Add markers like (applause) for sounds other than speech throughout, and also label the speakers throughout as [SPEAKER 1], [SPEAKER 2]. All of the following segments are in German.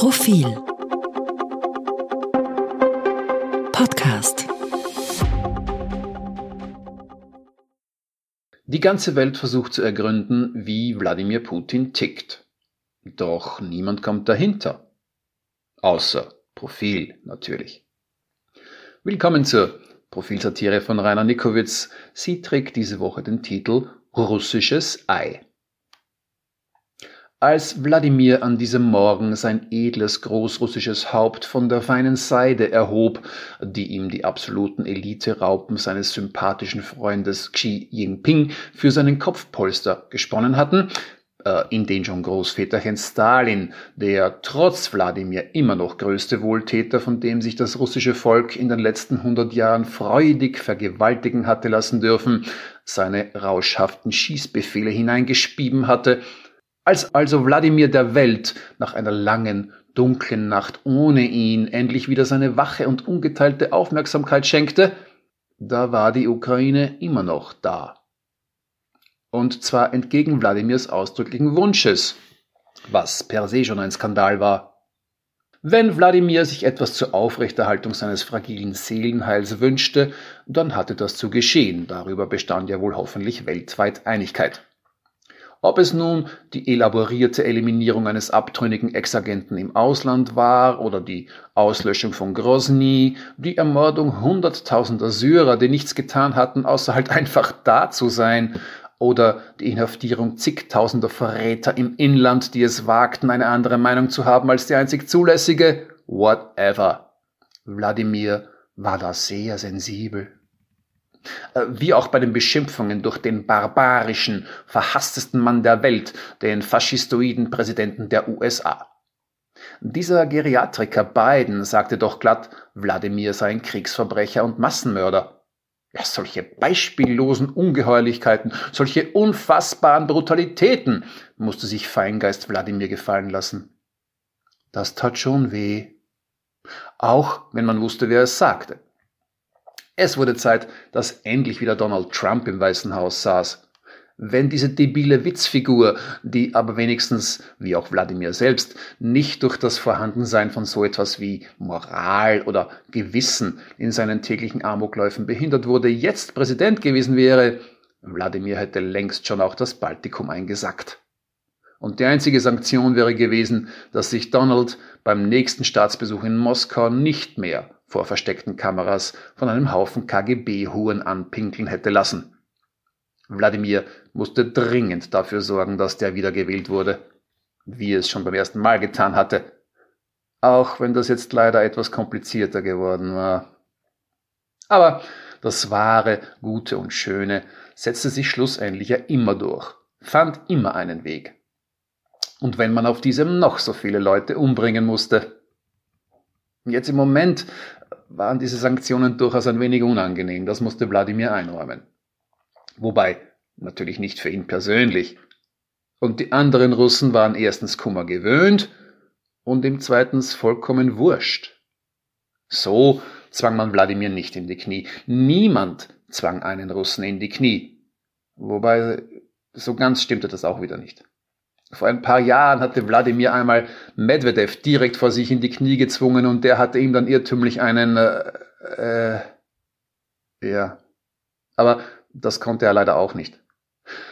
[SPEAKER 1] Profil Podcast
[SPEAKER 2] Die ganze Welt versucht zu ergründen, wie Wladimir Putin tickt. Doch niemand kommt dahinter. Außer Profil natürlich. Willkommen zur Profilsatire von Rainer Nikowitz. Sie trägt diese Woche den Titel Russisches Ei. Als Wladimir an diesem Morgen sein edles großrussisches Haupt von der feinen Seide erhob, die ihm die absoluten Elite-Raupen seines sympathischen Freundes Xi Jinping für seinen Kopfpolster gesponnen hatten, äh, in den schon Großväterchen Stalin, der trotz Wladimir immer noch größte Wohltäter, von dem sich das russische Volk in den letzten hundert Jahren freudig vergewaltigen hatte lassen dürfen, seine rauschhaften Schießbefehle hineingespieben hatte, als also Wladimir der Welt nach einer langen, dunklen Nacht ohne ihn endlich wieder seine wache und ungeteilte Aufmerksamkeit schenkte, da war die Ukraine immer noch da. Und zwar entgegen Wladimirs ausdrücklichen Wunsches, was per se schon ein Skandal war. Wenn Wladimir sich etwas zur Aufrechterhaltung seines fragilen Seelenheils wünschte, dann hatte das zu geschehen, darüber bestand ja wohl hoffentlich weltweit Einigkeit. Ob es nun die elaborierte Eliminierung eines abtrünnigen Ex-Agenten im Ausland war oder die Auslöschung von Grozny, die Ermordung hunderttausender Syrer, die nichts getan hatten, außer halt (laughs) einfach da zu sein, oder die Inhaftierung zigtausender Verräter im Inland, die es wagten, eine andere Meinung zu haben als die einzig zulässige, whatever. Wladimir war da sehr sensibel. Äh, wie auch bei den Beschimpfungen durch den barbarischen, verhasstesten Mann der Welt, den faschistoiden Präsidenten der USA. Dieser Geriatriker Biden sagte doch glatt, Wladimir sei ein Kriegsverbrecher und Massenmörder. Ja, solche beispiellosen Ungeheuerlichkeiten, solche unfassbaren Brutalitäten musste sich Feingeist Wladimir gefallen lassen. Das tat schon weh. Auch wenn man wusste, wer es sagte. Es wurde Zeit, dass endlich wieder Donald Trump im Weißen Haus saß. Wenn diese debile Witzfigur, die aber wenigstens, wie auch Wladimir selbst, nicht durch das Vorhandensein von so etwas wie Moral oder Gewissen in seinen täglichen Amokläufen behindert wurde, jetzt Präsident gewesen wäre, Wladimir hätte längst schon auch das Baltikum eingesackt. Und die einzige Sanktion wäre gewesen, dass sich Donald beim nächsten Staatsbesuch in Moskau nicht mehr vor versteckten Kameras von einem Haufen KGB-Huren anpinkeln hätte lassen. Wladimir musste dringend dafür sorgen, dass der wiedergewählt wurde, wie es schon beim ersten Mal getan hatte, auch wenn das jetzt leider etwas komplizierter geworden war. Aber das wahre, gute und schöne setzte sich schlussendlich ja immer durch, fand immer einen Weg. Und wenn man auf diesem noch so viele Leute umbringen musste. Jetzt im Moment waren diese Sanktionen durchaus ein wenig unangenehm. Das musste Wladimir einräumen. Wobei natürlich nicht für ihn persönlich. Und die anderen Russen waren erstens Kummer gewöhnt und ihm zweitens vollkommen wurscht. So zwang man Wladimir nicht in die Knie. Niemand zwang einen Russen in die Knie. Wobei, so ganz stimmte das auch wieder nicht. Vor ein paar Jahren hatte Wladimir einmal Medvedev direkt vor sich in die Knie gezwungen und der hatte ihm dann irrtümlich einen, äh, äh, ja. Aber das konnte er leider auch nicht.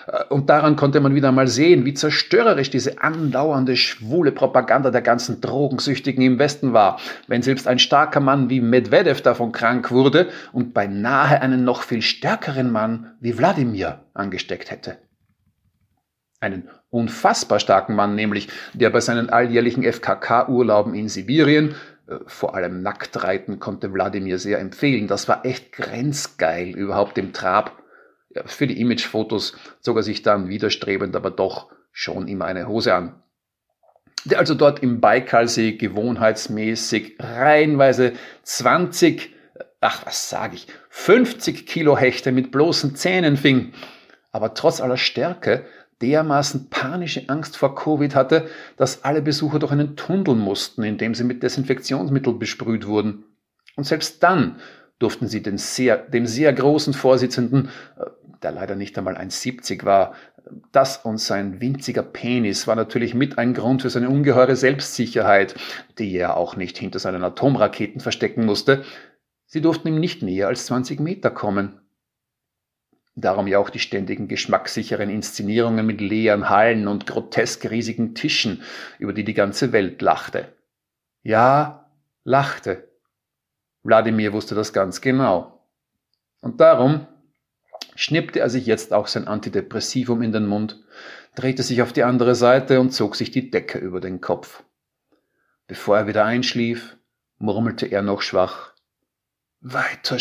[SPEAKER 2] Äh, und daran konnte man wieder mal sehen, wie zerstörerisch diese andauernde schwule Propaganda der ganzen Drogensüchtigen im Westen war, wenn selbst ein starker Mann wie Medvedev davon krank wurde und beinahe einen noch viel stärkeren Mann wie Wladimir angesteckt hätte. Einen unfassbar starken Mann nämlich, der bei seinen alljährlichen FKK-Urlauben in Sibirien, äh, vor allem Nacktreiten konnte Wladimir sehr empfehlen. Das war echt grenzgeil überhaupt im Trab. Für die Imagefotos zog er sich dann widerstrebend, aber doch schon immer eine Hose an. Der also dort im Baikalsee gewohnheitsmäßig reihenweise 20, ach was sage ich, 50 Kilo Hechte mit bloßen Zähnen fing. Aber trotz aller Stärke dermaßen panische Angst vor Covid hatte, dass alle Besucher durch einen Tunnel mussten, in dem sie mit Desinfektionsmittel besprüht wurden. Und selbst dann durften sie sehr, dem sehr großen Vorsitzenden, äh, der leider nicht einmal 1,70 war, Das und sein winziger Penis war natürlich mit ein Grund für seine ungeheure Selbstsicherheit, die er auch nicht hinter seinen Atomraketen verstecken musste. Sie durften ihm nicht näher als 20 Meter kommen. Darum ja auch die ständigen geschmackssicheren Inszenierungen mit leeren Hallen und grotesk riesigen Tischen, über die die ganze Welt lachte. Ja, lachte. Wladimir wusste das ganz genau. Und darum schnippte er sich jetzt auch sein Antidepressivum in den Mund, drehte sich auf die andere Seite und zog sich die Decke über den Kopf. Bevor er wieder einschlief, murmelte er noch schwach Weiter